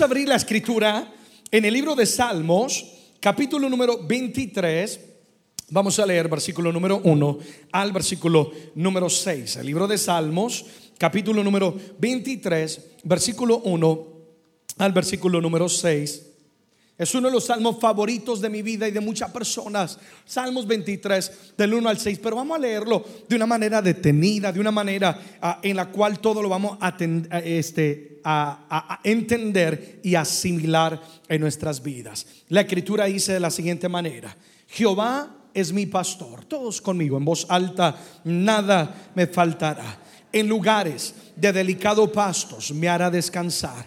A abrir la escritura en el libro de Salmos, capítulo número 23. Vamos a leer versículo número 1 al versículo número 6. El libro de Salmos, capítulo número 23, versículo 1 al versículo número 6. Es uno de los salmos favoritos de mi vida y de muchas personas. Salmos 23, del 1 al 6. Pero vamos a leerlo de una manera detenida, de una manera ah, en la cual todo lo vamos a, este, a, entender y asimilar en nuestras vidas. La escritura dice de la siguiente manera. Jehová es mi pastor. Todos conmigo, en voz alta, nada me faltará. En lugares de delicado pastos me hará descansar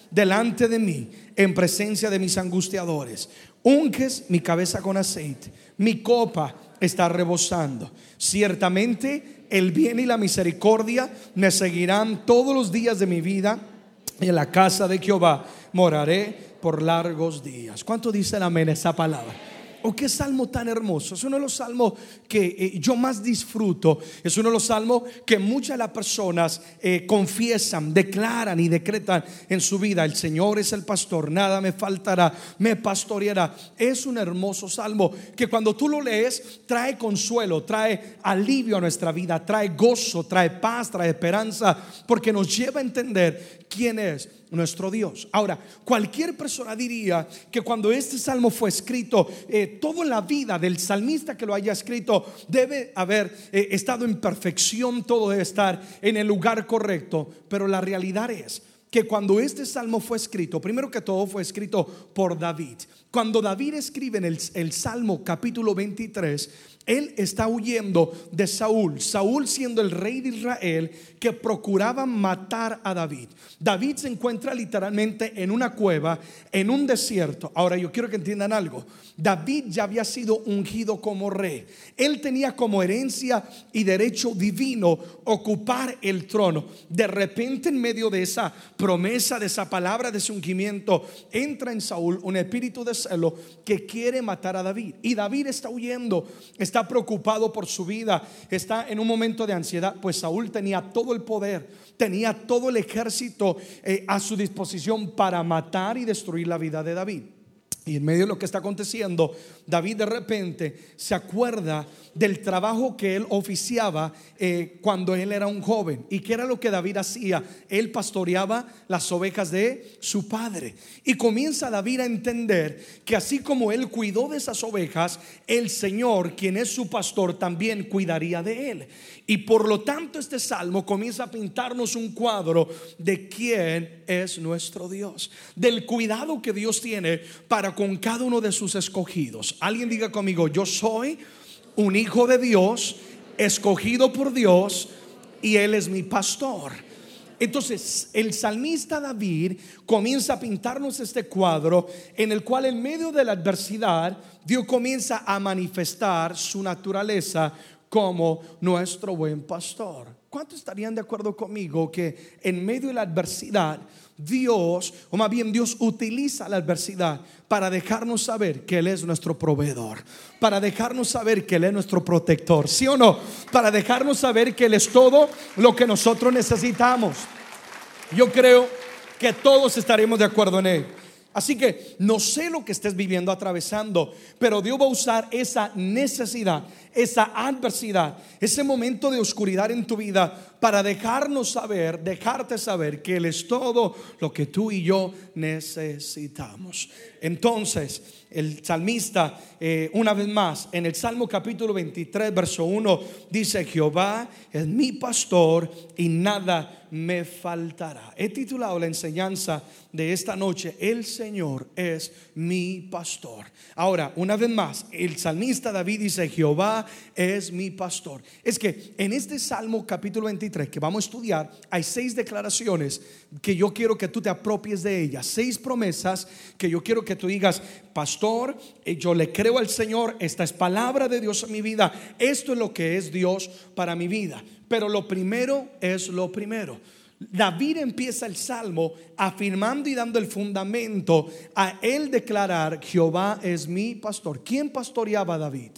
delante de mí en presencia de mis angustiadores. Unques mi cabeza con aceite, mi copa está rebosando. Ciertamente el bien y la misericordia me seguirán todos los días de mi vida. En la casa de Jehová moraré por largos días. ¿Cuánto dicen amén esa palabra? Oh, qué salmo tan hermoso. Es uno de los salmos que eh, yo más disfruto. Es uno de los salmos que muchas de las personas eh, confiesan, declaran y decretan en su vida. El Señor es el pastor, nada me faltará, me pastoreará. Es un hermoso salmo que cuando tú lo lees trae consuelo, trae alivio a nuestra vida, trae gozo, trae paz, trae esperanza, porque nos lleva a entender quién es nuestro Dios. Ahora, cualquier persona diría que cuando este salmo fue escrito, eh, toda la vida del salmista que lo haya escrito debe haber eh, estado en perfección, todo debe estar en el lugar correcto, pero la realidad es que cuando este salmo fue escrito, primero que todo fue escrito por David. Cuando David escribe en el, el Salmo capítulo 23, él está huyendo de Saúl, Saúl siendo el rey de Israel que procuraba matar a David. David se encuentra literalmente en una cueva, en un desierto. Ahora yo quiero que entiendan algo. David ya había sido ungido como rey. Él tenía como herencia y derecho divino ocupar el trono. De repente en medio de esa promesa, de esa palabra de su ungimiento, entra en Saúl un espíritu de celo que quiere matar a David. Y David está huyendo, preocupado por su vida, está en un momento de ansiedad, pues Saúl tenía todo el poder, tenía todo el ejército eh, a su disposición para matar y destruir la vida de David. Y en medio de lo que está aconteciendo, David de repente se acuerda del trabajo que él oficiaba eh, cuando él era un joven. ¿Y qué era lo que David hacía? Él pastoreaba las ovejas de su padre. Y comienza David a entender que así como él cuidó de esas ovejas, el Señor, quien es su pastor, también cuidaría de él. Y por lo tanto este salmo comienza a pintarnos un cuadro de quién es nuestro Dios, del cuidado que Dios tiene para con cada uno de sus escogidos. Alguien diga conmigo, yo soy un hijo de Dios, escogido por Dios, y Él es mi pastor. Entonces el salmista David comienza a pintarnos este cuadro en el cual en medio de la adversidad Dios comienza a manifestar su naturaleza como nuestro buen pastor. ¿Cuántos estarían de acuerdo conmigo que en medio de la adversidad Dios, o más bien Dios utiliza la adversidad para dejarnos saber que Él es nuestro proveedor, para dejarnos saber que Él es nuestro protector, ¿sí o no? Para dejarnos saber que Él es todo lo que nosotros necesitamos. Yo creo que todos estaremos de acuerdo en Él. Así que no sé lo que estés viviendo, atravesando, pero Dios va a usar esa necesidad, esa adversidad, ese momento de oscuridad en tu vida para dejarnos saber, dejarte saber que Él es todo lo que tú y yo necesitamos. Entonces, el salmista, eh, una vez más, en el Salmo capítulo 23, verso 1, dice, Jehová es mi pastor y nada me faltará. He titulado la enseñanza de esta noche, El Señor es mi pastor. Ahora, una vez más, el salmista David dice, Jehová es mi pastor. Es que en este Salmo capítulo 23 que vamos a estudiar, hay seis declaraciones que yo quiero que tú te apropies de ellas, seis promesas que yo quiero que tú digas, pastor, eh, yo le creo al Señor, esta es palabra de Dios en mi vida, esto es lo que es Dios para mi vida. Pero lo primero es lo primero. David empieza el salmo afirmando y dando el fundamento a él declarar, Jehová es mi pastor. ¿Quién pastoreaba a David?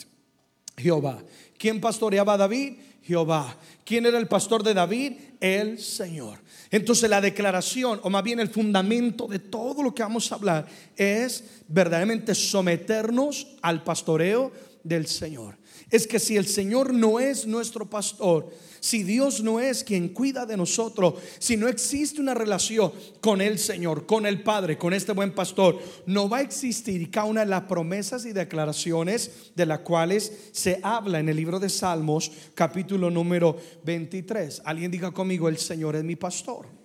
Jehová. ¿Quién pastoreaba a David? Jehová. ¿Quién era el pastor de David? El Señor. Entonces la declaración, o más bien el fundamento de todo lo que vamos a hablar, es verdaderamente someternos al pastoreo del Señor. Es que si el Señor no es nuestro pastor, si Dios no es quien cuida de nosotros, si no existe una relación con el Señor, con el Padre, con este buen pastor, no va a existir cada una de las promesas y declaraciones de las cuales se habla en el libro de Salmos, capítulo número 23. Alguien diga conmigo, el Señor es mi pastor.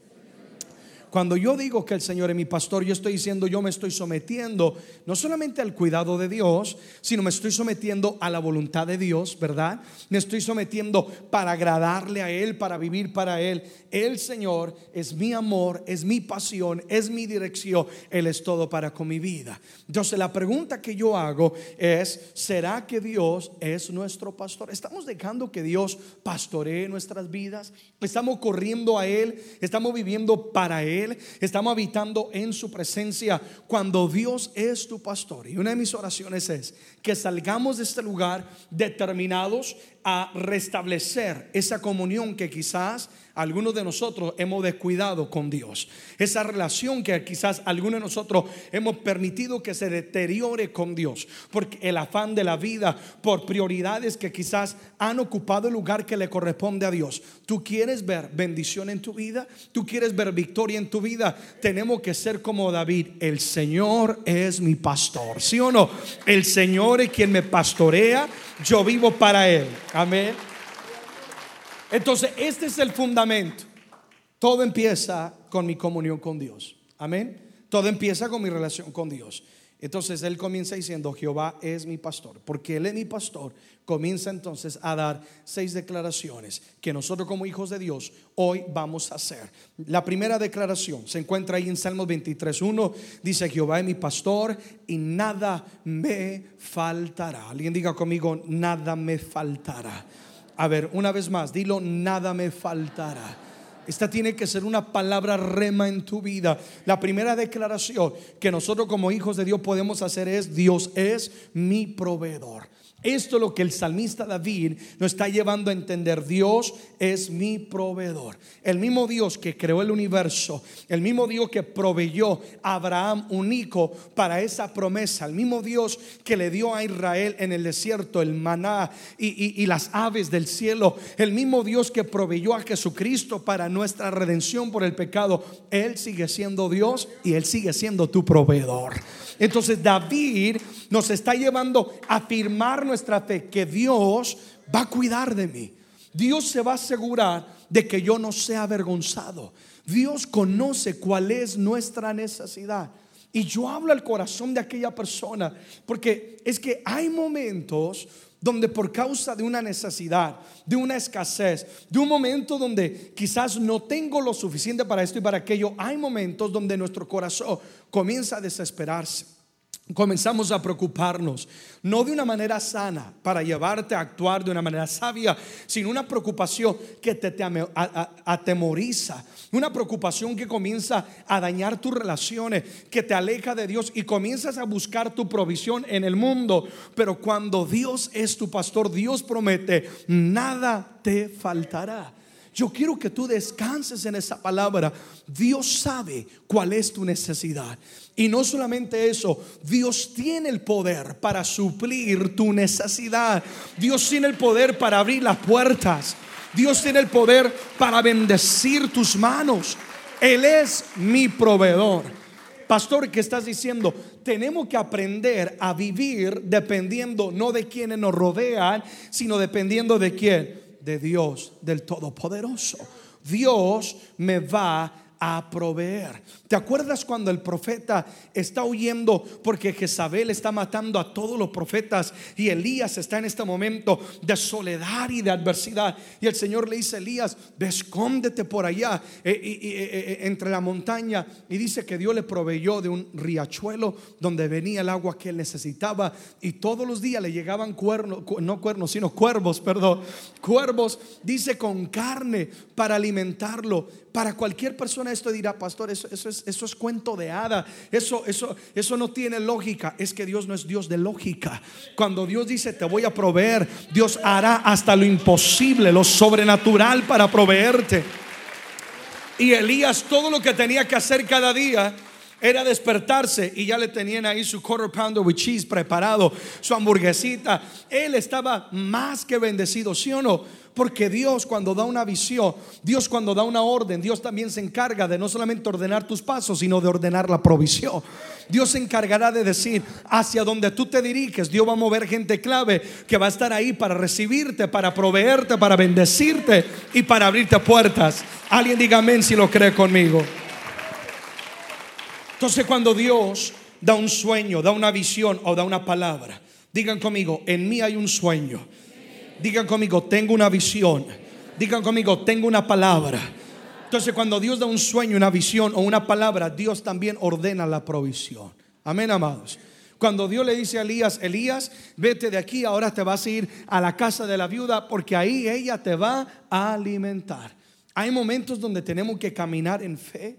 Cuando yo digo que el Señor es mi pastor, yo estoy diciendo, yo me estoy sometiendo no solamente al cuidado de Dios, sino me estoy sometiendo a la voluntad de Dios, ¿verdad? Me estoy sometiendo para agradarle a Él, para vivir para Él. El Señor es mi amor, es mi pasión, es mi dirección, Él es todo para con mi vida. Entonces la pregunta que yo hago es, ¿será que Dios es nuestro pastor? ¿Estamos dejando que Dios pastoree nuestras vidas? ¿Estamos corriendo a Él? ¿Estamos viviendo para Él? Estamos habitando en su presencia cuando Dios es tu pastor. Y una de mis oraciones es que salgamos de este lugar determinados a restablecer esa comunión que quizás algunos de nosotros hemos descuidado con Dios. Esa relación que quizás algunos de nosotros hemos permitido que se deteriore con Dios. Porque el afán de la vida, por prioridades que quizás han ocupado el lugar que le corresponde a Dios. Tú quieres ver bendición en tu vida, tú quieres ver victoria en tu vida. Tenemos que ser como David. El Señor es mi pastor. ¿Sí o no? El Señor es quien me pastorea. Yo vivo para Él. Amén. Entonces, este es el fundamento. Todo empieza con mi comunión con Dios. Amén. Todo empieza con mi relación con Dios. Entonces él comienza diciendo, Jehová es mi pastor. Porque él es mi pastor, comienza entonces a dar seis declaraciones que nosotros como hijos de Dios hoy vamos a hacer. La primera declaración se encuentra ahí en Salmos 23.1. Dice, Jehová es mi pastor y nada me faltará. Alguien diga conmigo, nada me faltará. A ver, una vez más, dilo, nada me faltará. Esta tiene que ser una palabra rema en tu vida. La primera declaración que nosotros como hijos de Dios podemos hacer es, Dios es mi proveedor. Esto es lo que el salmista David nos está llevando a entender. Dios es mi proveedor. El mismo Dios que creó el universo, el mismo Dios que proveyó a Abraham un hijo para esa promesa, el mismo Dios que le dio a Israel en el desierto el maná y, y las aves del cielo, el mismo Dios que proveyó a Jesucristo para nuestra redención por el pecado, Él sigue siendo Dios y Él sigue siendo tu proveedor. Entonces David nos está llevando a afirmar nuestra fe que Dios va a cuidar de mí. Dios se va a asegurar de que yo no sea avergonzado. Dios conoce cuál es nuestra necesidad. Y yo hablo al corazón de aquella persona, porque es que hay momentos donde por causa de una necesidad, de una escasez, de un momento donde quizás no tengo lo suficiente para esto y para aquello, hay momentos donde nuestro corazón comienza a desesperarse comenzamos a preocuparnos, no de una manera sana para llevarte a actuar de una manera sabia, sino una preocupación que te, atemoriza, una preocupación que comienza a dañar tus relaciones, que te aleja de Dios y comienzas a buscar tu provisión en el mundo. Pero cuando Dios es tu pastor, Dios promete, nada te faltará. Yo quiero que tú descanses en esa palabra. Dios sabe cuál es tu necesidad. Y no solamente eso, Dios tiene el poder para suplir tu necesidad. Dios tiene el poder para abrir las puertas. Dios tiene el poder para bendecir tus manos. Él es mi proveedor. Pastor, ¿qué estás diciendo? Tenemos que aprender a vivir dependiendo no de quienes nos rodean, sino dependiendo de quién de Dios, del Todopoderoso. Dios me va a proveer. ¿Te acuerdas cuando el profeta está huyendo porque Jezabel está matando a todos los profetas y Elías está en este momento de soledad y de adversidad? Y el Señor le dice a Elías, escóndete por allá eh, eh, eh, entre la montaña. Y dice que Dios le proveyó de un riachuelo donde venía el agua que él necesitaba y todos los días le llegaban cuernos, no cuernos, sino cuervos, perdón, cuervos, dice con carne para alimentarlo. Para cualquier persona esto dirá, pastor, eso, eso, es, eso es cuento de hada, eso, eso, eso no tiene lógica. Es que Dios no es Dios de lógica. Cuando Dios dice, te voy a proveer, Dios hará hasta lo imposible, lo sobrenatural para proveerte. Y Elías todo lo que tenía que hacer cada día era despertarse y ya le tenían ahí su quarter pounder with cheese preparado, su hamburguesita. Él estaba más que bendecido, ¿sí o no? Porque Dios cuando da una visión, Dios cuando da una orden, Dios también se encarga de no solamente ordenar tus pasos, sino de ordenar la provisión. Dios se encargará de decir hacia donde tú te diriges, Dios va a mover gente clave que va a estar ahí para recibirte, para proveerte, para bendecirte y para abrirte puertas. Alguien diga amén si lo cree conmigo. Entonces cuando Dios da un sueño, da una visión o da una palabra, digan conmigo, en mí hay un sueño. Digan conmigo, tengo una visión. Digan conmigo, tengo una palabra. Entonces cuando Dios da un sueño, una visión o una palabra, Dios también ordena la provisión. Amén, amados. Cuando Dios le dice a Elías, Elías, vete de aquí, ahora te vas a ir a la casa de la viuda porque ahí ella te va a alimentar. Hay momentos donde tenemos que caminar en fe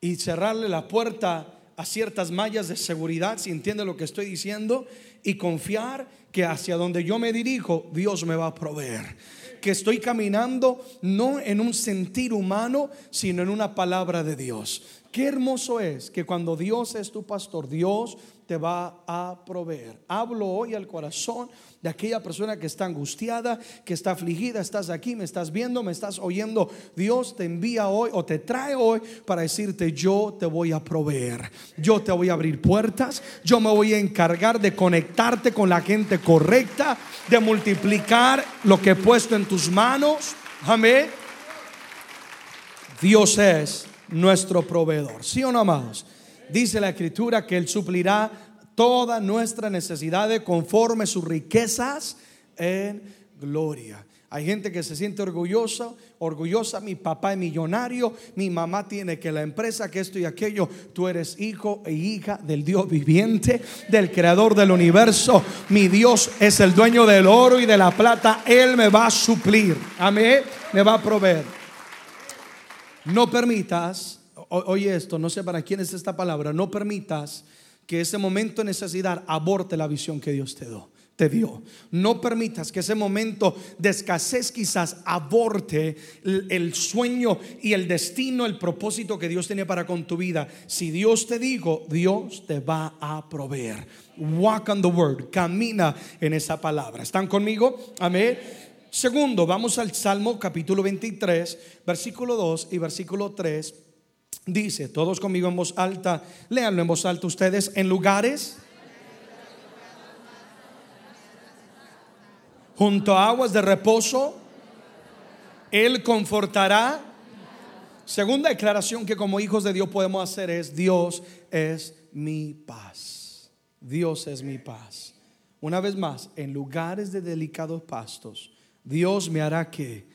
y cerrarle la puerta a ciertas mallas de seguridad, si entiende lo que estoy diciendo, y confiar que hacia donde yo me dirijo, Dios me va a proveer. Que estoy caminando no en un sentir humano, sino en una palabra de Dios. Qué hermoso es que cuando Dios es tu pastor, Dios te va a proveer. Hablo hoy al corazón de aquella persona que está angustiada, que está afligida, estás aquí, me estás viendo, me estás oyendo. Dios te envía hoy o te trae hoy para decirte, yo te voy a proveer, yo te voy a abrir puertas, yo me voy a encargar de conectarte con la gente correcta, de multiplicar lo que he puesto en tus manos. Amén. Dios es nuestro proveedor. ¿Sí o no, amados? Dice la escritura que Él suplirá toda nuestra necesidad conforme sus riquezas en gloria. Hay gente que se siente orgullosa, orgullosa, mi papá es millonario, mi mamá tiene que la empresa, que esto y aquello. Tú eres hijo e hija del Dios viviente, del creador del universo. Mi Dios es el dueño del oro y de la plata. Él me va a suplir. Amén. Me va a proveer. No permitas, oye esto, no sé para quién es esta palabra, no permitas que ese momento de necesidad aborte la visión que Dios te dio. Te dio. No permitas que ese momento de escasez quizás aborte el, sueño y el destino, el propósito que Dios tiene para con tu vida. Si Dios te dijo, Dios te va a proveer. Walk on the word, camina en esa palabra. ¿Están conmigo? Amén. Segundo, vamos al Salmo capítulo 23, versículo 2 y versículo 3. Dice, todos conmigo en voz alta, léanlo en voz alta ustedes, en lugares junto a aguas de reposo, Él confortará. Segunda declaración que como hijos de Dios podemos hacer es, Dios es mi paz. Dios es mi paz. Una vez más, en lugares de delicados pastos, Dios me hará que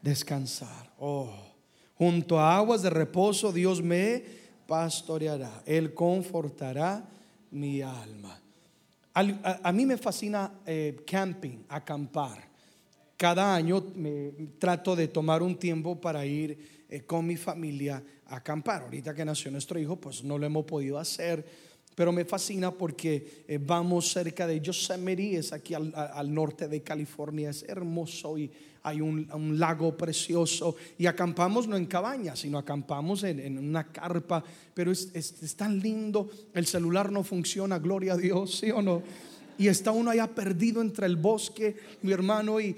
descansar. Oh, junto a aguas de reposo Dios me pastoreará. Él confortará mi alma. A, mí me fascina eh, camping, acampar. Cada año me trato de tomar un tiempo para ir eh, con mi familia a acampar. Ahorita que nació nuestro hijo, pues no lo hemos podido hacer pero me fascina porque eh, vamos cerca de Yosemite, es aquí al, norte de California, es hermoso y hay un, lago precioso. Y acampamos no en cabañas, sino acampamos en, una carpa, pero es, es, tan lindo, el celular no funciona, gloria a Dios, ¿sí o no? Y está uno allá perdido entre el bosque, mi hermano, y,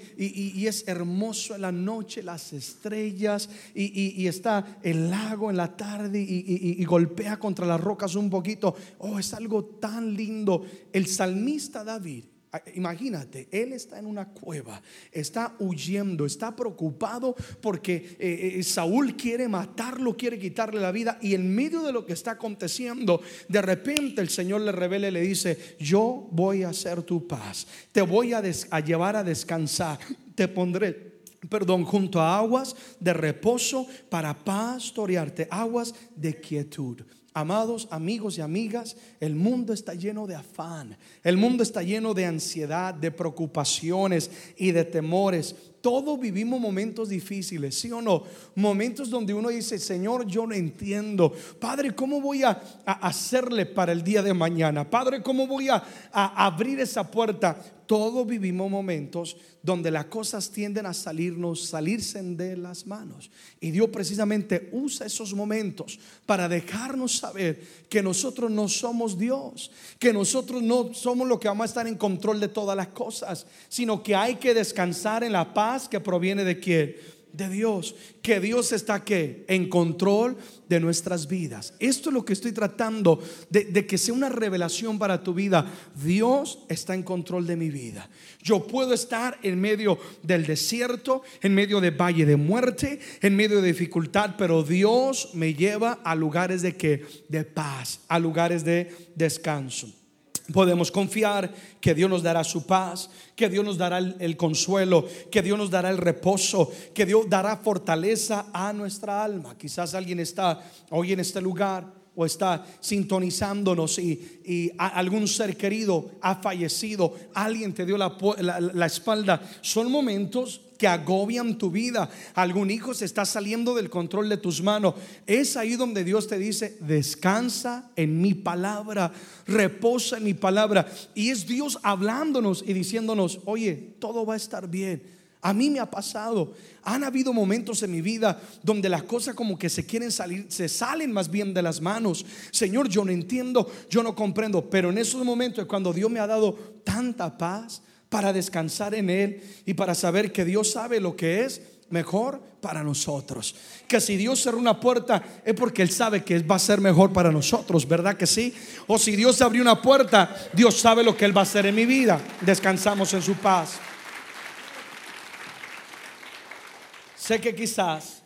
es hermoso en la noche, las estrellas, y, está el lago en la tarde y, golpea contra las rocas un poquito. Oh, es algo tan lindo. El salmista David Imagínate, él está en una cueva, está huyendo, está preocupado porque eh, eh, Saúl quiere matarlo, quiere quitarle la vida y en medio de lo que está aconteciendo, de repente el Señor le revela y le dice, yo voy a hacer tu paz, te voy a, a llevar a descansar, te pondré perdón, junto a aguas de reposo para pastorearte, aguas de quietud. Amados amigos y amigas, el mundo está lleno de afán, el mundo está lleno de ansiedad, de preocupaciones y de temores. Todos vivimos momentos difíciles, ¿sí o no? Momentos donde uno dice, Señor, yo no entiendo. Padre, ¿cómo voy a, hacerle para el día de mañana? Padre, ¿cómo voy a abrir esa puerta? Todos vivimos momentos donde las cosas tienden a salirnos, salirse de las manos. Y Dios precisamente usa esos momentos para dejarnos saber que nosotros no somos Dios, que nosotros no somos lo que vamos a estar en control de todas las cosas, sino que hay que descansar en la paz que proviene de quién? De Dios, que Dios está que en control de nuestras vidas. Esto es lo que estoy tratando de, de, que sea una revelación para tu vida. Dios está en control de mi vida. Yo puedo estar en medio del desierto, en medio de valle de muerte, en medio de dificultad, pero Dios me lleva a lugares de que de paz, a lugares de descanso. Podemos confiar que Dios nos dará su paz, que Dios nos dará el, consuelo, que Dios nos dará el reposo, que Dios dará fortaleza a nuestra alma. Quizás alguien está hoy en este lugar o está sintonizándonos y, algún ser querido ha fallecido, alguien te dio la, la espalda. Son momentos que agobian tu vida. Algún hijo se está saliendo del control de tus manos. Es ahí donde Dios te dice, descansa en mi palabra, reposa en mi palabra. Y es Dios hablándonos y diciéndonos, oye, todo va a estar bien. A mí me ha pasado. Han habido momentos en mi vida donde las cosas como que se quieren salir, se salen más bien de las manos. Señor, yo no entiendo, yo no comprendo, pero en esos momentos cuando Dios me ha dado tanta paz, para descansar en Él y para saber que Dios sabe lo que es mejor para nosotros. Que si Dios cerró una puerta es porque Él sabe que va a ser mejor para nosotros, ¿verdad que sí? O si Dios abrió una puerta, Dios sabe lo que Él va a hacer en mi vida. Descansamos en su paz. Sé que quizás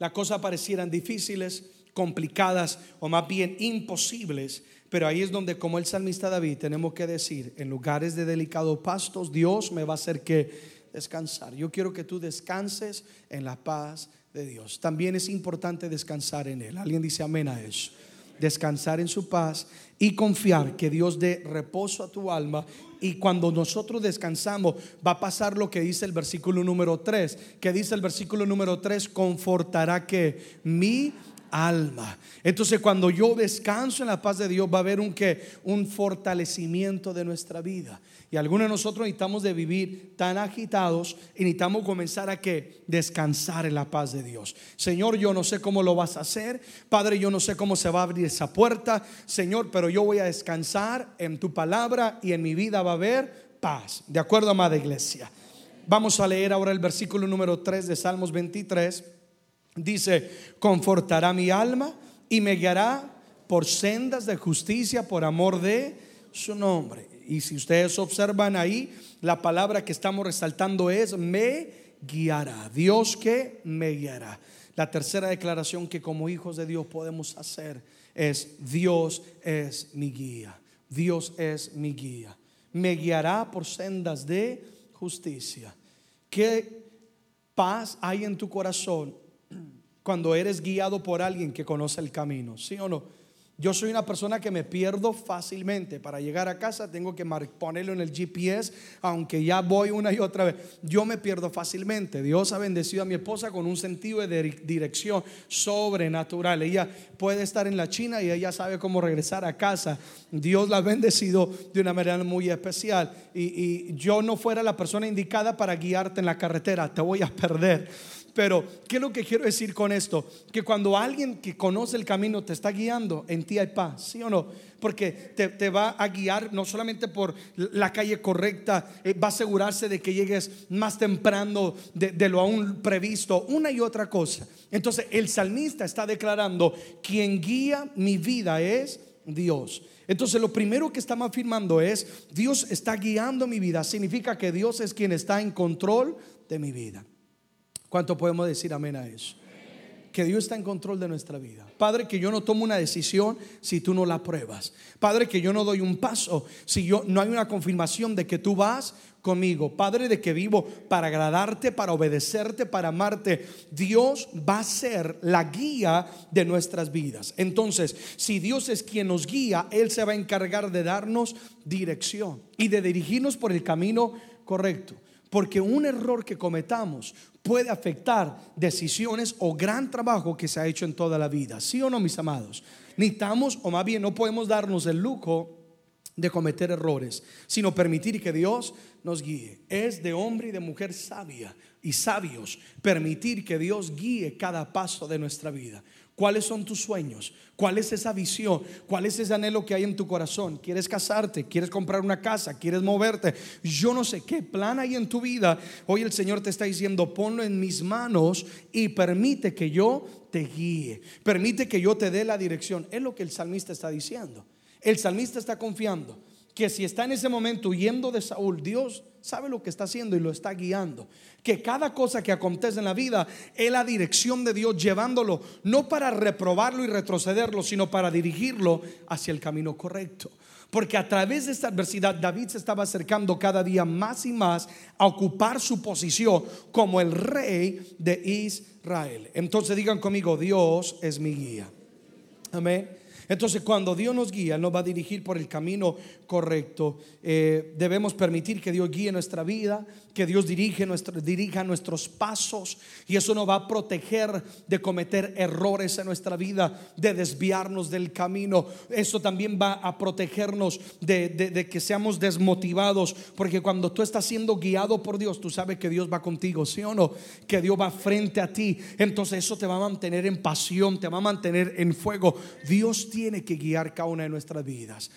las cosas parecieran difíciles, complicadas o más bien imposibles, pero ahí es donde, como el salmista David, tenemos que decir, en lugares de delicados pastos, Dios me va a hacer que descansar. Yo quiero que tú descanses en la paz de Dios. También es importante descansar en Él. Alguien dice amén a eso. Descansar en su paz y confiar que Dios dé reposo a tu alma. Y cuando nosotros descansamos, va a pasar lo que dice el versículo número 3. Que dice el versículo número 3, confortará que mi alma. Entonces cuando yo descanso en la paz de Dios va a haber un que un fortalecimiento de nuestra vida. Y algunos de nosotros necesitamos de vivir tan agitados y necesitamos comenzar a que descansar en la paz de Dios. Señor, yo no sé cómo lo vas a hacer. Padre, yo no sé cómo se va a abrir esa puerta. Señor, pero yo voy a descansar en tu palabra y en mi vida va a haber paz. De acuerdo, amada iglesia. Vamos a leer ahora el versículo número 3 de Salmos 23. Dice, confortará mi alma y me guiará por sendas de justicia por amor de su nombre. Y si ustedes observan ahí, la palabra que estamos resaltando es me guiará. Dios que me guiará. La tercera declaración que como hijos de Dios podemos hacer es Dios es mi guía. Dios es mi guía. Me guiará por sendas de justicia. ¿Qué paz hay en tu corazón cuando eres guiado por alguien que conoce el camino, ¿sí o no? Yo soy una persona que me pierdo fácilmente. Para llegar a casa tengo que ponerlo en el GPS, aunque ya voy una y otra vez. Yo me pierdo fácilmente. Dios ha bendecido a mi esposa con un sentido de dirección sobrenatural. Ella puede estar en la China y ella sabe cómo regresar a casa. Dios la ha bendecido de una manera muy especial. Y, y yo no fuera la persona indicada para guiarte en la carretera. Te voy a perder. Pero, ¿qué es lo que quiero decir con esto? Que cuando alguien que conoce el camino te está guiando, en ti hay paz, ¿sí o no? Porque te, va a guiar no solamente por la calle correcta, eh, va a asegurarse de que llegues más temprano de, de lo aún previsto, una y otra cosa. Entonces, el salmista está declarando, quien guía mi vida es Dios. Entonces lo primero que estamos afirmando es, Dios está guiando mi vida. Significa que Dios es quien está en control de mi vida. ¿Cuánto podemos decir amén a eso? que Dios está en control de nuestra vida. Padre, que yo no tomo una decisión si tú no la pruebas. Padre, que yo no doy un paso si yo no hay una confirmación de que tú vas conmigo. Padre, de que vivo para agradarte, para obedecerte, para amarte. Dios va a ser la guía de nuestras vidas. Entonces, si Dios es quien nos guía, Él se va a encargar de darnos dirección y de dirigirnos por el camino correcto. Porque un error que cometamos puede afectar decisiones o gran trabajo que se ha hecho en toda la vida. ¿Sí o no, mis amados? Necesitamos, o más bien no podemos darnos el lujo de cometer errores, sino permitir que Dios nos guíe. Es de hombre y de mujer sabia y sabios permitir que Dios guíe cada paso de nuestra vida. ¿Cuáles son tus sueños? ¿Cuál es esa visión? ¿Cuál es ese anhelo que hay en tu corazón? ¿Quieres casarte? ¿Quieres comprar una casa? ¿Quieres moverte? Yo no sé qué plan hay en tu vida. Hoy el Señor te está diciendo, ponlo en mis manos y permite que yo te guíe. Permite que yo te dé la dirección. Es lo que el salmista está diciendo. El salmista está confiando que si está en ese momento huyendo de Saúl, Dios sabe lo que está haciendo y lo está guiando. Que cada cosa que acontece en la vida es la dirección de Dios llevándolo, no para reprobarlo y retrocederlo, sino para dirigirlo hacia el camino correcto. Porque a través de esta adversidad David se estaba acercando cada día más y más a ocupar su posición como el rey de Israel. Entonces digan conmigo, Dios es mi guía. Amén. Entonces cuando Dios nos guía, nos va a dirigir por el camino correcto. Eh, debemos permitir que Dios guíe nuestra vida, que Dios dirige nuestro, dirija nuestros pasos y eso nos va a proteger de cometer errores en nuestra vida, de desviarnos del camino. Eso también va a protegernos de, de que seamos desmotivados, porque cuando tú estás siendo guiado por Dios, tú sabes que Dios va contigo, ¿sí o no? Que Dios va frente a ti. Entonces eso te va a mantener en pasión, te va a mantener en fuego. Dios tiene que guiar cada una de nuestras vidas.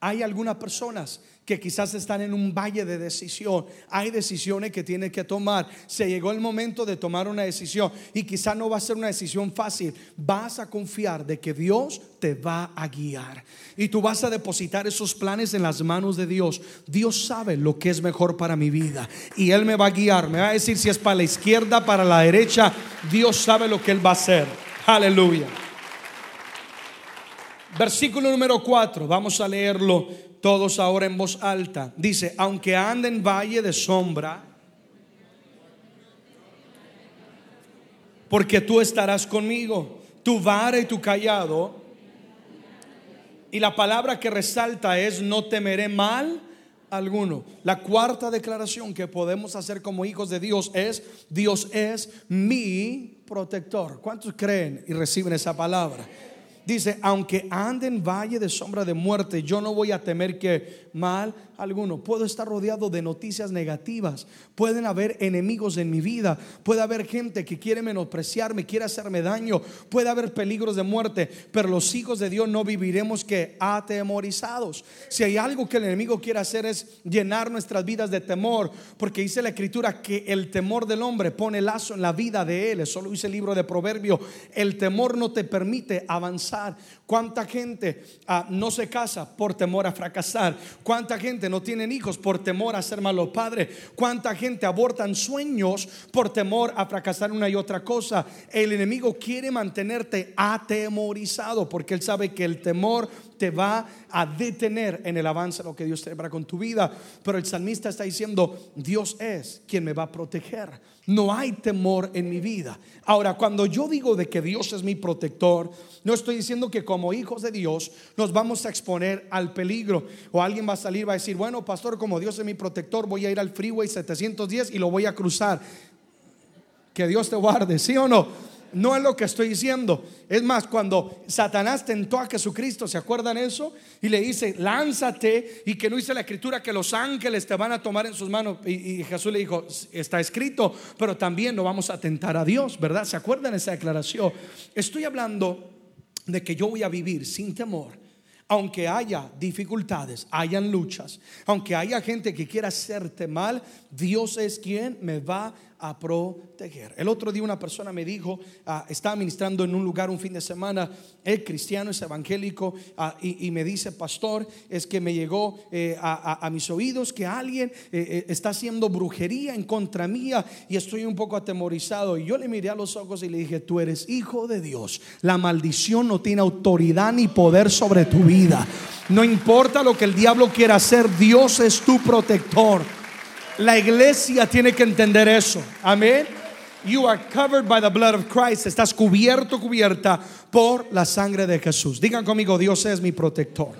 Hay algunas personas que quizás están en un valle de decisión. Hay decisiones que tienen que tomar. Se llegó el momento de tomar una decisión y quizás no va a ser una decisión fácil. Vas a confiar de que Dios te va a guiar y tú vas a depositar esos planes en las manos de Dios. Dios sabe lo que es mejor para mi vida y Él me va a guiar. Me va a decir si es para la izquierda, para la derecha. Dios sabe lo que Él va a hacer. Aleluya. Versículo número 4, vamos a leerlo todos ahora en voz alta. Dice, aunque ande en valle de sombra, porque tú estarás conmigo, tu vara y tu callado. Y la palabra que resalta es, no temeré mal alguno. La cuarta declaración que podemos hacer como hijos de Dios es, Dios es mi protector. ¿Cuántos creen y reciben esa palabra? Dice, aunque ande en valle de sombra de muerte, yo no voy a temer que mal alguno. Puedo estar rodeado de noticias negativas. Pueden haber enemigos en mi vida. Puede haber gente que quiere menospreciarme, quiere hacerme daño. Puede haber peligros de muerte. Pero los hijos de Dios no viviremos que atemorizados. Si hay algo que el enemigo quiere hacer es llenar nuestras vidas de temor. Porque dice la escritura que el temor del hombre pone lazo en la vida de él. Eso lo dice el libro de Proverbio. El temor no te permite avanzar. ¿Cuánta gente ah, no se casa por temor a fracasar? ¿Cuánta gente no tiene hijos por temor a ser malos padres? ¿Cuánta gente abortan sueños por temor a fracasar una y otra cosa? El enemigo quiere mantenerte atemorizado porque él sabe que el temor te va a detener en el avance de lo que Dios te para con tu vida. Pero el salmista está diciendo, Dios es quien me va a proteger. No hay temor en mi vida. Ahora, cuando yo digo de que Dios es mi protector, no estoy diciendo que como hijos de Dios nos vamos a exponer al peligro. O alguien va a salir, va a decir, bueno, pastor, como Dios es mi protector, voy a ir al freeway 710 y lo voy a cruzar. Que Dios te guarde, ¿sí o no? No es lo que estoy diciendo. Es más, cuando Satanás tentó a Jesucristo, ¿se acuerdan eso? Y le dice, lánzate y que no dice la escritura que los ángeles te van a tomar en sus manos. Y, Jesús le dijo, está escrito, pero también no vamos a tentar a Dios, ¿verdad? ¿Se acuerdan esa declaración? Estoy hablando de que yo voy a vivir sin temor aunque haya dificultades, hayan luchas, aunque haya gente que quiera hacerte mal, Dios es quien me va a proteger. El otro día una persona me dijo, ah, estaba ministrando en un lugar un fin de semana, el cristiano, es evangélico, ah, y, me dice, pastor, es que me llegó eh, a, mis oídos que alguien eh, eh, está haciendo brujería en contra mía y estoy un poco atemorizado. Y yo le miré a los ojos y le dije, tú eres hijo de Dios. La maldición no tiene autoridad ni poder sobre tu vida. No importa lo que el diablo quiera hacer, Dios es tu protector. La iglesia tiene que entender eso. Amén. You are covered by the blood of Christ. Estás cubierto, cubierta por la sangre de Jesús. Digan conmigo, Dios es mi protector.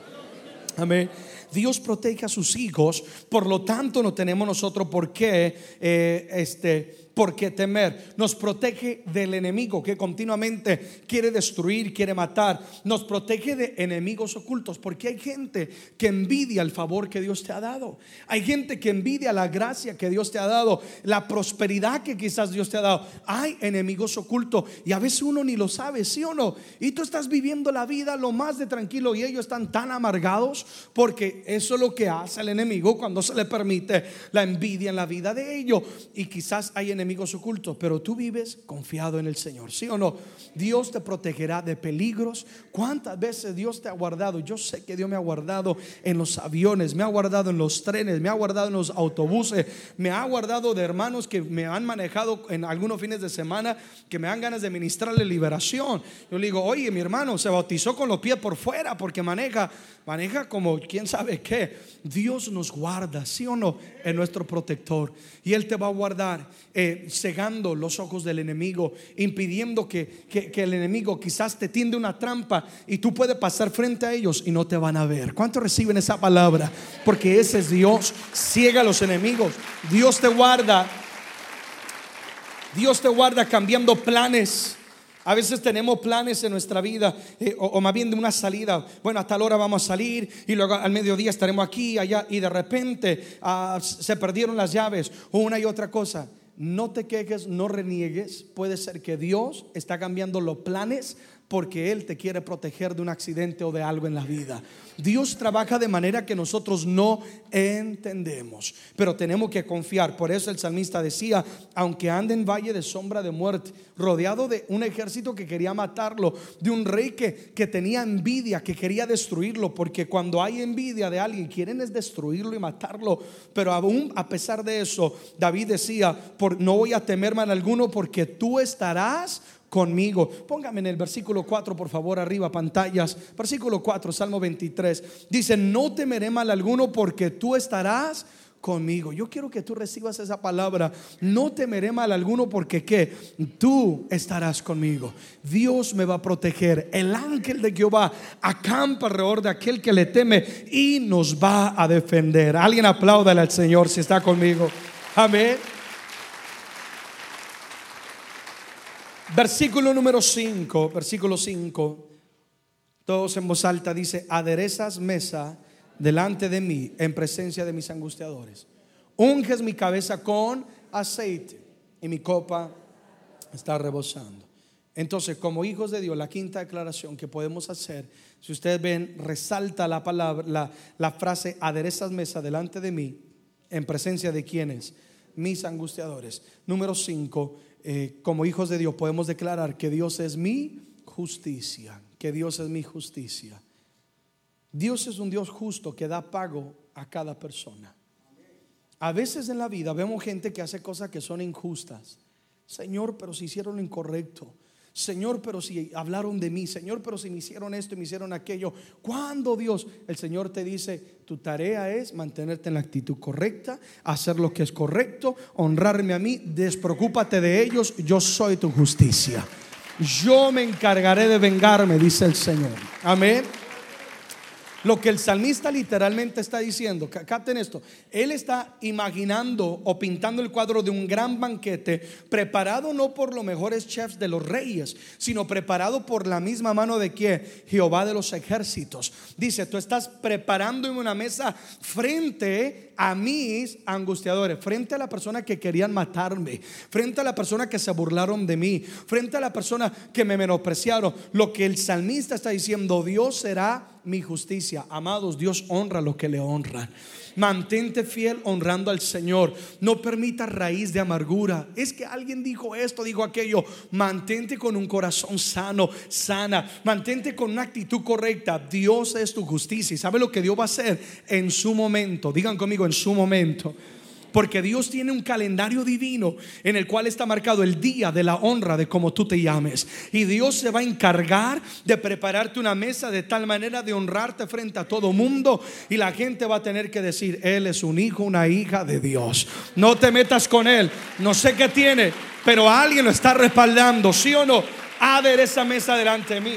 Amén. Dios protege a sus hijos, por lo tanto no tenemos nosotros por qué eh, este por qué temer. Nos protege del enemigo que continuamente quiere destruir, quiere matar. Nos protege de enemigos ocultos porque hay gente que envidia el favor que Dios te ha dado. Hay gente que envidia la gracia que Dios te ha dado, la prosperidad que quizás Dios te ha dado. Hay enemigos ocultos y a veces uno ni lo sabe, ¿sí o no? Y tú estás viviendo la vida lo más de tranquilo y ellos están tan amargados porque eso es lo que hace el enemigo cuando se le permite la envidia en la vida de ellos. Y quizás hay enemigos enemigos ocultos, pero tú vives confiado en el Señor, ¿sí o no? Dios te protegerá de peligros. ¿Cuántas veces Dios te ha guardado? Yo sé que Dios me ha guardado en los aviones, me ha guardado en los trenes, me ha guardado en los autobuses, me ha guardado de hermanos que me han manejado en algunos fines de semana que me dan ganas de ministrarle liberación. Yo le digo, oye, mi hermano se bautizó con los pies por fuera porque maneja, maneja como quién sabe qué. Dios nos guarda, ¿sí o no? Es nuestro protector. Y Él te va a guardar. Eh, cegando los ojos del enemigo, impidiendo que, el enemigo quizás te tiende una trampa y tú puedes pasar frente a ellos y no te van a ver. ¿Cuántos reciben esa palabra? Porque ese es Dios, ciega a los enemigos. Dios te guarda. Dios te guarda cambiando planes. A veces tenemos planes en nuestra vida, eh, o, más bien de una salida. Bueno, a tal hora vamos a salir y luego al mediodía estaremos aquí, allá, y de repente ah, se perdieron las llaves o una y otra cosa no te quejes, no reniegues. Puede ser que Dios está cambiando los planes porque Él te quiere proteger de un accidente o de algo en la vida. Dios trabaja de manera que nosotros no entendemos, pero tenemos que confiar. Por eso el salmista decía, aunque ande en valle de sombra de muerte, rodeado de un ejército que quería matarlo, de un rey que, que tenía envidia, que quería destruirlo, porque cuando hay envidia de alguien, quieren es destruirlo y matarlo. Pero aún a pesar de eso, David decía, por, no voy a temer mal alguno porque tú estarás conmigo. Póngame en el versículo 4, por favor, arriba, pantallas. Versículo 4, Salmo 23. Dice, no temeré mal alguno porque tú estarás conmigo. Yo quiero que tú recibas esa palabra. No temeré mal alguno porque qué? Tú estarás conmigo. Dios me va a proteger. El ángel de Jehová acampa alrededor de aquel que le teme y nos va a defender. Alguien apláudale al Señor si está conmigo. Amén. Versículo número 5, versículo 5, todos en voz alta dice, aderezas mesa delante de mí en presencia de mis angustiadores. Unges mi cabeza con aceite y mi copa está rebosando. Entonces, como hijos de Dios, la quinta declaración que podemos hacer, si ustedes ven, resalta la palabra, la, frase, aderezas mesa delante de mí en presencia de quienes, mis angustiadores. Número 5, eh, como hijos de Dios podemos declarar que Dios es mi justicia, que Dios es mi justicia. Dios es un Dios justo que da pago a cada persona. A veces en la vida vemos gente que hace cosas que son injustas. Señor, pero si hicieron lo incorrecto. Señor, pero si hablaron de mí, Señor, pero si me hicieron esto y me hicieron aquello. Cuando Dios, el Señor te dice, tu tarea es mantenerte en la actitud correcta, hacer lo que es correcto, honrarme a mí, despreocúpate de ellos, yo soy tu justicia. Yo me encargaré de vengarme, dice el Señor. Amén. Lo que el salmista literalmente está diciendo, capten esto, él está imaginando o pintando el cuadro de un gran banquete preparado no por los mejores chefs de los reyes, sino preparado por la misma mano de que Jehová de los ejércitos. Dice, tú estás preparando en una mesa frente a mis angustiadores, frente a la persona que querían matarme, frente a la persona que se burlaron de mí, frente a la persona que me menospreciaron. Lo que el salmista está diciendo, Dios será mi justicia. Amados, Dios honra lo que le honra. Mantente fiel honrando al Señor. No permita raíz de amargura. Es que alguien dijo esto, dijo aquello. Mantente con un corazón sano, sana. Mantente con una actitud correcta. Dios es tu justicia. ¿Y sabe lo que Dios va a hacer en su momento? Digan conmigo, en su momento. Porque Dios tiene un calendario divino en el cual está marcado el día de la honra de como tú te llames. Y Dios se va a encargar de prepararte una mesa de tal manera de honrarte frente a todo mundo. Y la gente va a tener que decir, Él es un hijo, una hija de Dios. No te metas con Él. No sé qué tiene, pero alguien lo está respaldando, ¿sí o no? A ver esa mesa delante de mí.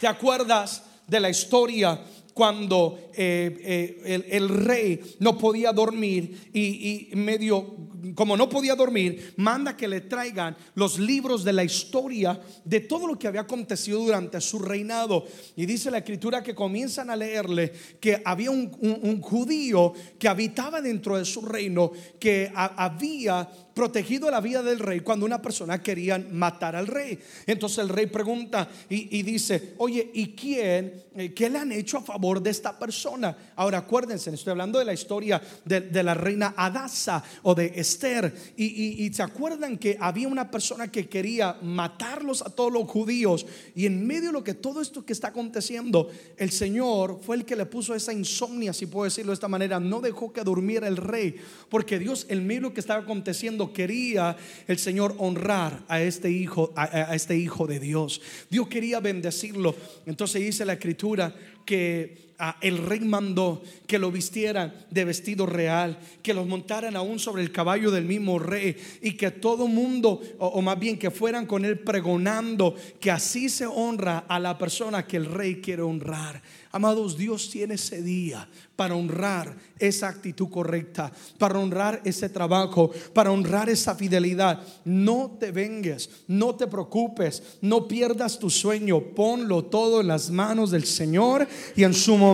¿Te acuerdas de la historia cuando eh, eh, el, rey no podía dormir y, y, medio, como no podía dormir, manda que le traigan los libros de la historia de todo lo que había acontecido durante su reinado. Y dice la escritura que comienzan a leerle que había un, judío que habitaba dentro de su reino, que había protegido la vida del rey cuando una persona quería matar al rey. Entonces el rey pregunta y, dice, oye, ¿y quién, eh, qué le han hecho a favor de esta persona? Ahora acuérdense, estoy hablando de la historia de, la reina Adasa o de Esther. Y, se acuerdan que había una persona que quería matarlos a todos los judíos. Y en medio de lo que todo esto que está aconteciendo, el Señor fue el que le puso esa insomnia, si puedo decirlo de esta manera. No dejó que durmiera el rey, porque Dios, en medio de lo que estaba aconteciendo, quería el Señor honrar a este hijo, a, este hijo de Dios. Dios quería bendecirlo. Entonces dice la escritura que el rey mandó que lo vistieran de vestido real, que los montaran aún sobre el caballo del mismo rey y que todo mundo, o, más bien que fueran con él pregonando que así se honra a la persona que el rey quiere honrar. Amados, Dios tiene ese día para honrar esa actitud correcta, para honrar ese trabajo, para honrar esa fidelidad. No te vengues, no te preocupes, no pierdas tu sueño, ponlo todo en las manos del Señor y en su momento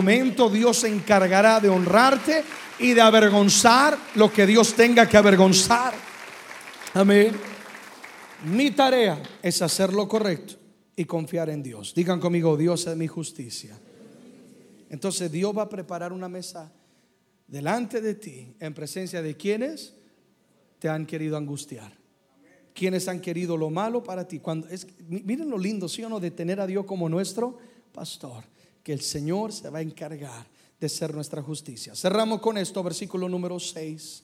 Dios se encargará de honrarte y de avergonzar lo que Dios tenga que avergonzar. Amén. Mi tarea es hacer lo correcto y confiar en Dios. Digan conmigo, Dios es mi justicia. Entonces Dios va a preparar una mesa delante de ti en presencia de quienes te han querido angustiar. Quienes han querido lo malo para ti. Cuando es, miren lo lindo, ¿sí o no? De tener a Dios como nuestro pastor. Que el Señor se va a encargar de ser nuestra justicia. Cerramos con esto, versículo número 6.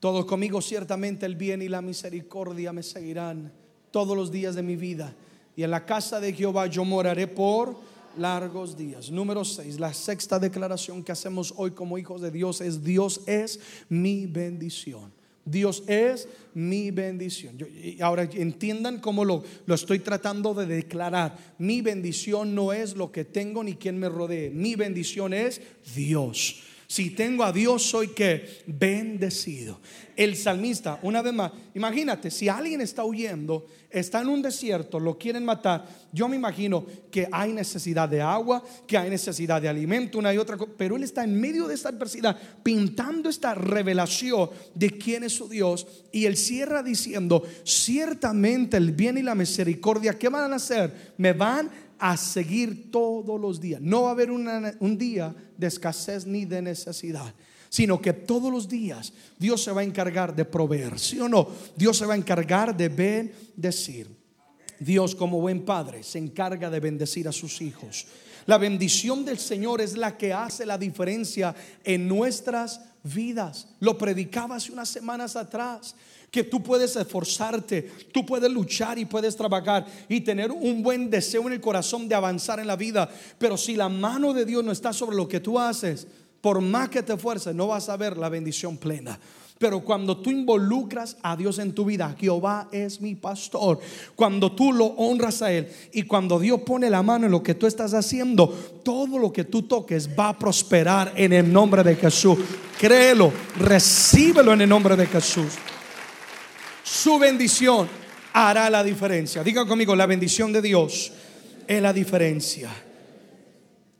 Todos conmigo ciertamente el bien y la misericordia me seguirán todos los días de mi vida. Y en la casa de Jehová yo moraré por largos días. Número 6, la sexta declaración que hacemos hoy como hijos de Dios es Dios es mi bendición. Dios es mi bendición. y ahora entiendan cómo lo, lo estoy tratando de declarar. Mi bendición no es lo que tengo ni quien me rodee. Mi bendición es Dios. Si tengo a Dios, soy que bendecido. El salmista, una vez más, imagínate, si alguien está huyendo, está en un desierto, lo quieren matar, yo me imagino que hay necesidad de agua, que hay necesidad de alimento, una y otra cosa, pero él está en medio de esta adversidad, pintando esta revelación de quién es su Dios, y él cierra diciendo, ciertamente el bien y la misericordia, ¿qué van a hacer? Me van a seguir todos los días. No va a haber un día de escasez ni de necesidad sino que todos los días Dios se va a encargar de proveer, ¿sí o no? Dios se va a encargar de bendecir. Dios como buen padre se encarga de bendecir a sus hijos. La bendición del Señor es la que hace la diferencia en nuestras vidas. Lo predicaba hace unas semanas atrás que tú puedes esforzarte, tú puedes luchar y puedes trabajar y tener un buen deseo en el corazón de avanzar en la vida. Pero si la mano de Dios no está sobre lo que tú haces, por más que te esfuerces, no vas a ver la bendición plena. Pero cuando tú involucras a Dios en tu vida, Jehová es mi pastor. Cuando tú lo honras a Él y cuando Dios pone la mano en lo que tú estás haciendo, todo lo que tú toques va a prosperar en el nombre de Jesús. Créelo, recíbelo en el nombre de Jesús su bendición hará la diferencia. Digan conmigo, la bendición de Dios es la diferencia.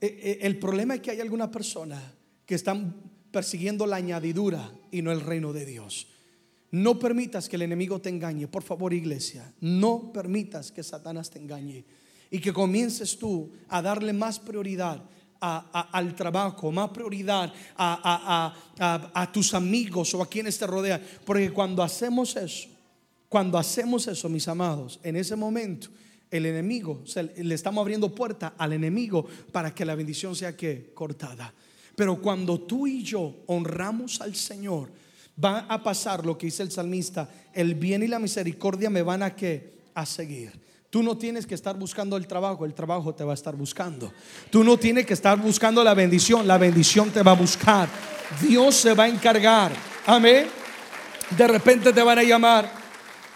Eh, eh, el problema es que hay algunas personas que están persiguiendo la añadidura y no el reino de Dios. No permitas que el enemigo te engañe. Por favor, iglesia, no permitas que Satanás te engañe. y que comiences tú a darle más prioridad al trabajo, más prioridad a, tus amigos o a quienes te rodean. Porque cuando hacemos eso, cuando hacemos eso, mis amados, en ese momento el enemigo, le estamos abriendo puerta al enemigo para que la bendición sea que cortada. Pero cuando tú y yo honramos al Señor, va a pasar lo que dice el salmista, el bien y la misericordia me van a que a seguir. Tú no tienes que estar buscando el trabajo, el trabajo te va a estar buscando. Tú no tienes que estar buscando la bendición, la bendición te va a buscar. Dios se va a encargar. Amén. De repente te van a llamar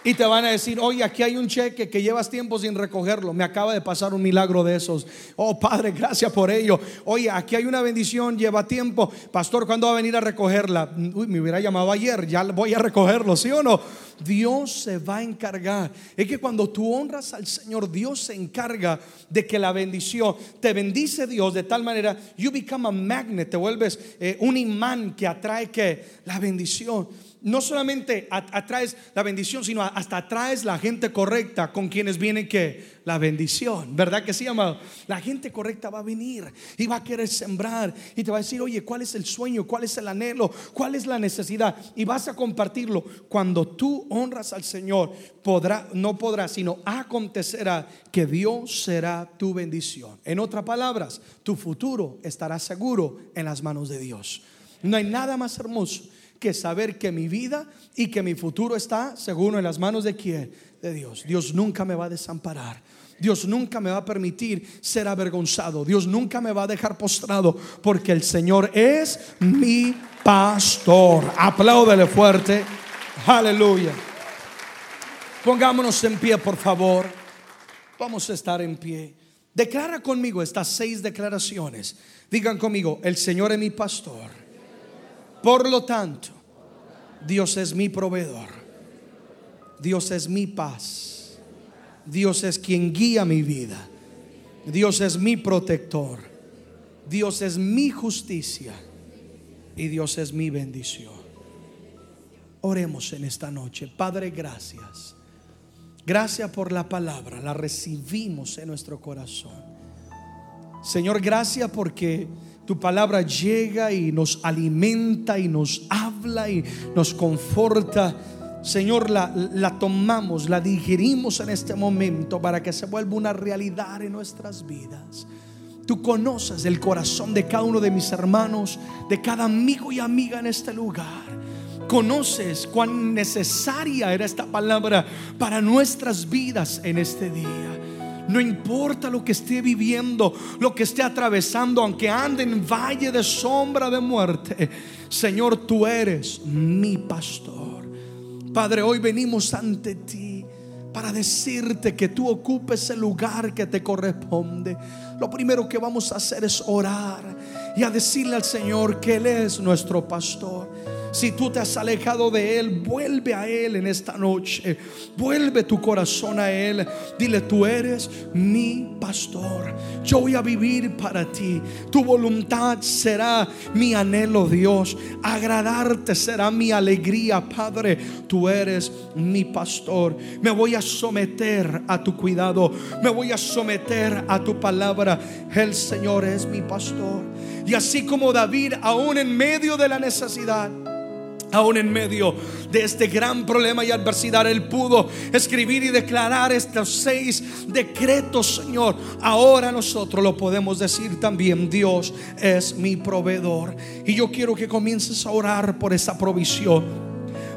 y te van a decir, oye, aquí hay un cheque que llevas tiempo sin recogerlo. Me acaba de pasar un milagro de esos. Oh, Padre, gracias por ello. Oye, aquí hay una bendición, lleva tiempo. Pastor, ¿cuándo va a venir a recogerla? Uy, me hubiera llamado ayer, ya voy a recogerlo, ¿sí o no? Dios se va a encargar. Es que cuando tú honras al Señor, Dios se encarga de que la bendición te bendice Dios de tal manera, you become a magnet, te vuelves eh, un imán que atrae que la bendición no solamente atraes la bendición, sino hasta atraes la gente correcta con quienes viene que la bendición, ¿verdad que sí, amado? La gente correcta va a venir y va a querer sembrar y te va a decir, oye, ¿cuál es el sueño? ¿Cuál es el anhelo? ¿Cuál es la necesidad? Y vas a compartirlo. Cuando tú honras al Señor, podrá, no podrá, sino acontecerá que Dios será tu bendición. En otras palabras, tu futuro estará seguro en las manos de Dios. No hay nada más hermoso que saber que mi vida y que mi futuro está seguro en las manos de quién? De Dios. Dios nunca me va a desamparar. Dios nunca me va a permitir ser avergonzado. Dios nunca me va a dejar postrado porque el Señor es mi pastor. Apláudele fuerte. Aleluya. Pongámonos en pie, por favor. Vamos a estar en pie. Declara conmigo estas seis declaraciones. Digan conmigo, el Señor es mi pastor por lo tanto, Dios es mi proveedor. Dios es mi paz. Dios es quien guía mi vida. Dios es mi protector. Dios es mi justicia. Y Dios es mi bendición. Oremos en esta noche. Padre, gracias. Gracias por la palabra. La recibimos en nuestro corazón. Señor, gracias porque tu palabra llega y nos alimenta y nos habla y nos conforta. Señor, la, la, tomamos, la digerimos en este momento para que se vuelva una realidad en nuestras vidas. Tú conoces el corazón de cada uno de mis hermanos, de cada amigo y amiga en este lugar. Conoces cuán necesaria era esta palabra para nuestras vidas en este día. No importa lo que esté viviendo, lo que esté atravesando, aunque ande en valle de sombra de muerte. Señor, tú eres mi pastor. Padre, hoy venimos ante ti para decirte que tú ocupes el lugar que te corresponde. Lo primero que vamos a hacer es orar y a decirle al Señor que Él es nuestro pastor. Si tú te has alejado de Él, vuelve a Él en esta noche. Vuelve tu corazón a Él. Dile, tú eres mi pastor. Yo voy a vivir para ti. Tu voluntad será mi anhelo, Dios. Agradarte será mi alegría, Padre. Tú eres mi pastor. Me voy a someter a tu cuidado. Me voy a someter a tu palabra. El Señor es mi pastor. Y así como David, aún en medio de la necesidad, Aún en medio de este gran problema y adversidad, Él pudo escribir y declarar estos seis decretos, Señor. Ahora nosotros lo podemos decir también, Dios es mi proveedor. Y yo quiero que comiences a orar por esa provisión.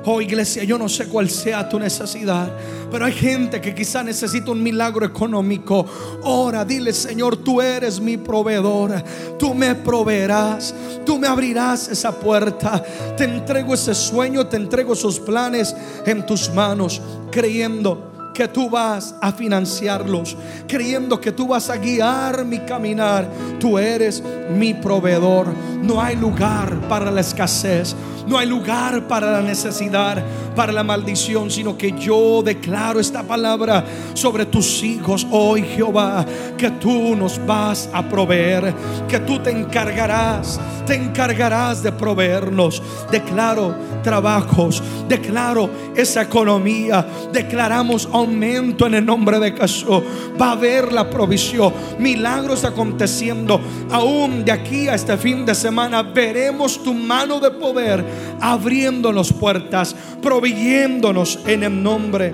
Oh iglesia, yo no sé cuál sea tu necesidad, pero hay gente que quizá necesita un milagro económico. Ora, dile Señor, tú eres mi proveedor, tú me proveerás, tú me abrirás esa puerta. Te entrego ese sueño, te entrego esos planes en tus manos, creyendo que tú vas a financiarlos, creyendo que tú vas a guiar mi caminar. Tú eres mi proveedor. No hay lugar para la escasez, no hay lugar para la necesidad, para la maldición, sino que yo declaro esta palabra sobre tus hijos hoy, Jehová, que tú nos vas a proveer, que tú te encargarás, te encargarás de proveernos. Declaro trabajos, declaro esa economía, declaramos aumento en el nombre de Jesús. Va a haber la provisión, milagros aconteciendo. Aún de aquí a este fin de semana veremos tu mano de poder abriéndonos puertas, proveyéndonos en el nombre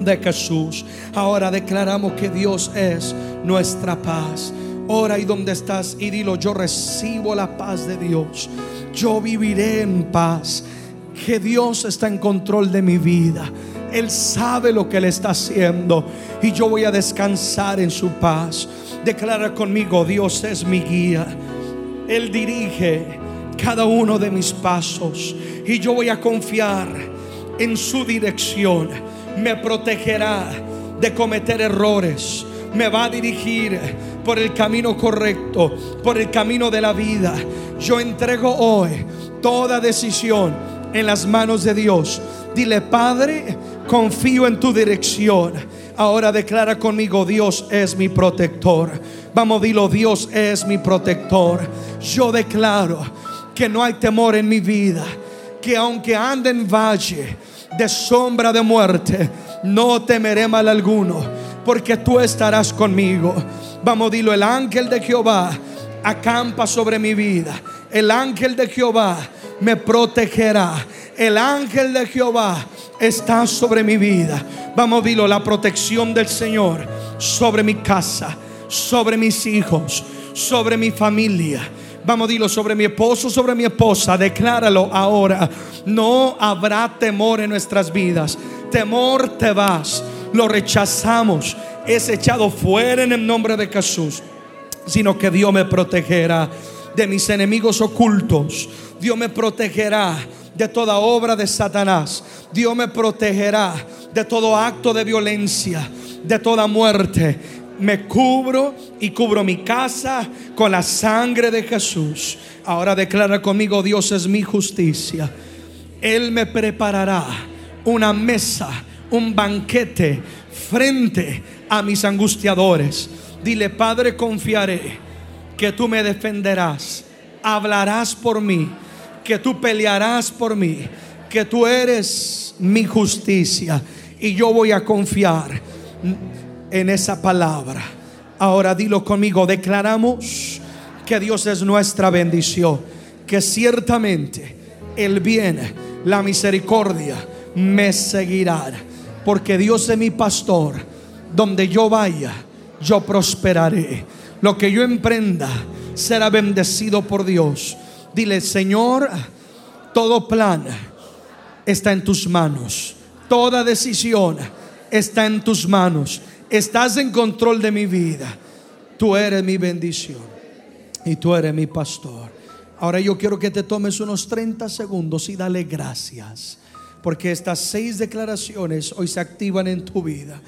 de Jesús. Ahora declaramos que Dios es nuestra paz. Ora y donde estás y dilo, yo recibo la paz de Dios. Yo viviré en paz. Que Dios está en control de mi vida. Él sabe lo que Él está haciendo y yo voy a descansar en su paz. Declara conmigo, Dios es mi guía. Él dirige cada uno de mis pasos y yo voy a confiar en su dirección. Me protegerá de cometer errores. Me va a dirigir por el camino correcto, por el camino de la vida. Yo entrego hoy toda decisión en las manos de Dios. Dile, Padre, confío en tu dirección. Ahora declara conmigo, Dios es mi protector. Vamos, dilo, Dios es mi protector. Yo declaro que no hay temor en mi vida. Que aunque ande en valle de sombra de muerte, no temeré mal alguno, porque tú estarás conmigo. Vamos, dilo, el ángel de Jehová acampa sobre mi vida. El ángel de Jehová me protegerá. El ángel de Jehová está sobre mi vida. Vamos, dilo, la protección del Señor sobre mi casa, sobre mis hijos, sobre mi familia. Vamos, dilo sobre mi esposo, sobre mi esposa. Decláralo ahora. No habrá temor en nuestras vidas. Temor te vas. Lo rechazamos. Es echado fuera en el nombre de Jesús. Sino que Dios me protegerá de mis enemigos ocultos. Dios me protegerá de toda obra de Satanás. Dios me protegerá de todo acto de violencia, de toda muerte. Me cubro y cubro mi casa con la sangre de Jesús. Ahora declara conmigo, Dios es mi justicia. Él me preparará una mesa, un banquete frente a mis angustiadores. Dile, Padre, confiaré que tú me defenderás, hablarás por mí, que tú pelearás por mí, que tú eres mi justicia y yo voy a confiar en esa palabra. Ahora dilo conmigo, declaramos que Dios es nuestra bendición, que ciertamente el bien, la misericordia me seguirá, porque Dios es mi pastor, donde yo vaya, yo prosperaré. Lo que yo emprenda será bendecido por Dios. Dile, Señor, todo plan está en tus manos. Toda decisión está en tus manos. Estás en control de mi vida. Tú eres mi bendición y tú eres mi pastor. Ahora yo quiero que te tomes unos 30 segundos y dale gracias. Porque estas seis declaraciones hoy se activan en tu vida.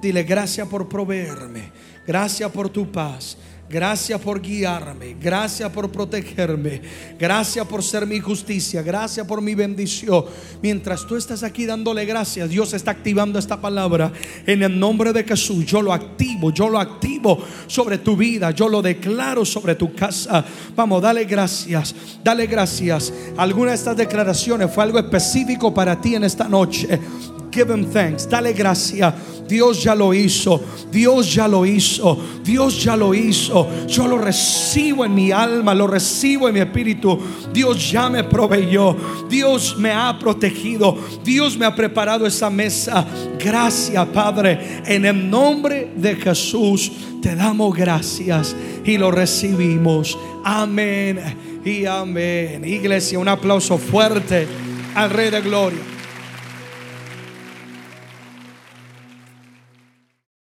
Dile gracias por proveerme. Gracias por tu paz. Gracias por guiarme, gracias por protegerme, gracias por ser mi justicia, gracias por mi bendición. Mientras tú estás aquí dándole gracias, Dios está activando esta palabra en el nombre de Jesús. Yo lo activo, yo lo activo sobre tu vida, yo lo declaro sobre tu casa. Vamos, dale gracias, dale gracias. Alguna de estas declaraciones fue algo específico para ti en esta noche. Give him thanks, dale gracias. Dios ya lo hizo, Dios ya lo hizo, Dios ya lo hizo. Yo lo recibo en mi alma, lo recibo en mi espíritu. Dios ya me proveyó, Dios me ha protegido, Dios me ha preparado esa mesa. Gracias, Padre, en el nombre de Jesús te damos gracias y lo recibimos. Amén y amén. Iglesia, un aplauso fuerte al Rey de Gloria.